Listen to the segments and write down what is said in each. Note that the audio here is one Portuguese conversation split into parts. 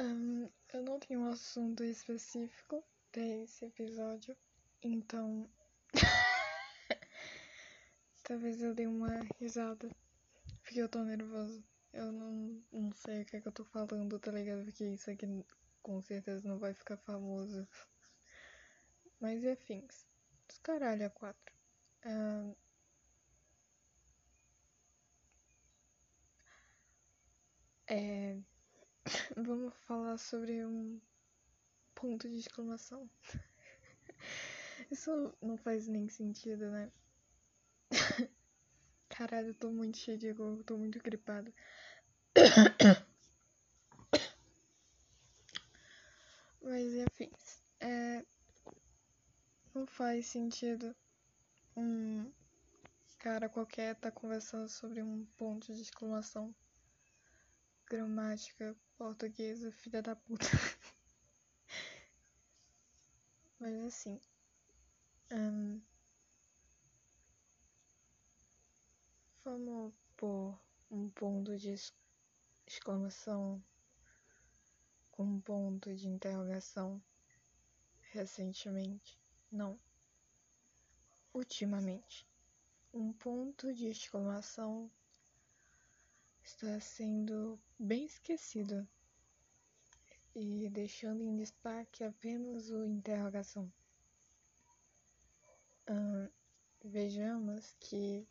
Um, eu não tenho um assunto específico para esse episódio, então. Talvez eu dê uma risada, porque eu tô nervoso. Eu não, não sei o que é que eu tô falando, tá ligado? Porque isso aqui com certeza não vai ficar famoso. Mas e afins. Descaralho a quatro. Um, é vamos falar sobre um ponto de exclamação. Isso não faz nem sentido, né? Caralho, eu tô muito cheio de gol, tô muito gripado. Mas enfim, é, não faz sentido um cara qualquer tá conversando sobre um ponto de exclamação gramática portuguesa, filha da puta. Mas assim. Um, vamos pôr um ponto de exclamação com um ponto de interrogação recentemente. Não. Ultimamente. Um ponto de exclamação está sendo bem esquecido e deixando em destaque apenas o interrogação. Hum, vejamos que,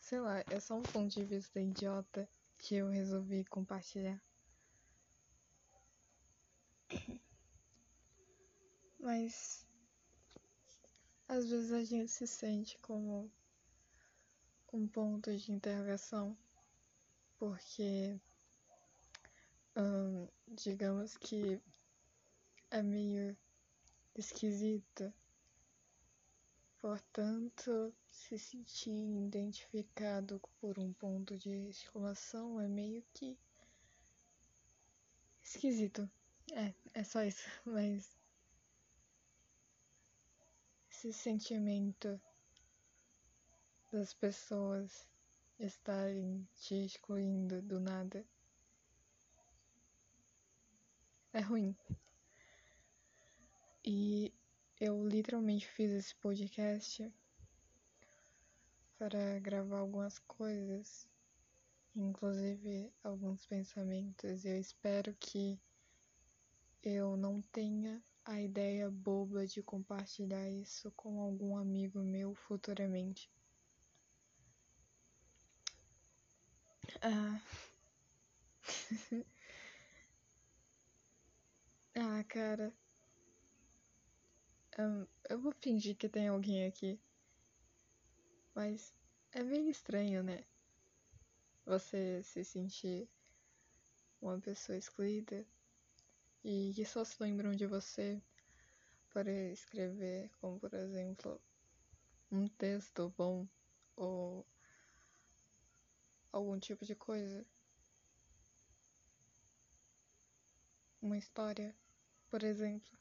sei lá, é só um ponto de vista idiota que eu resolvi compartilhar. Mas às vezes a gente se sente como um ponto de interrogação porque hum, digamos que é meio esquisito. Portanto, se sentir identificado por um ponto de exclamação é meio que esquisito. É, é só isso, mas esse sentimento das pessoas estarem te excluindo do nada. É ruim. E eu literalmente fiz esse podcast para gravar algumas coisas, inclusive alguns pensamentos. Eu espero que eu não tenha a ideia boba de compartilhar isso com algum amigo meu futuramente. Ah. ah, cara. Um, eu vou fingir que tem alguém aqui. Mas é meio estranho, né? Você se sentir uma pessoa excluída e que só se lembram de você para escrever, como por exemplo, um texto bom ou algum tipo de coisa. Uma história, por exemplo.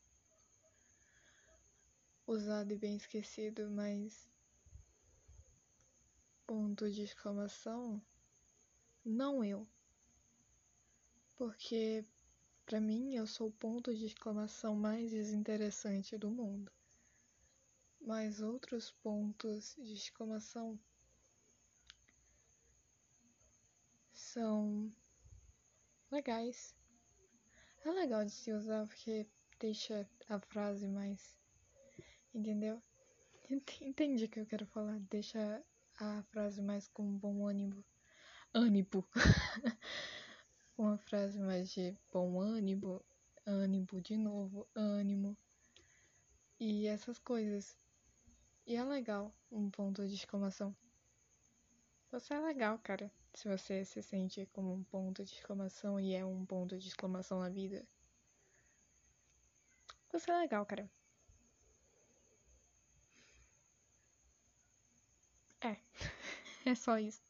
Usado e bem esquecido, mas. Ponto de exclamação. Não eu. Porque, para mim, eu sou o ponto de exclamação mais desinteressante do mundo. Mas outros pontos de exclamação são legais. É legal de se usar porque deixa a frase mais. Entendeu? Entende o que eu quero falar? Deixa a frase mais com bom ânimo. Ânimo. Uma frase mais de bom ânimo. Ânimo de novo. Ânimo. E essas coisas. E é legal um ponto de exclamação. Você é legal, cara se você se sente como um ponto de exclamação e é um ponto de exclamação na vida. Você é legal, cara. É. É só isso.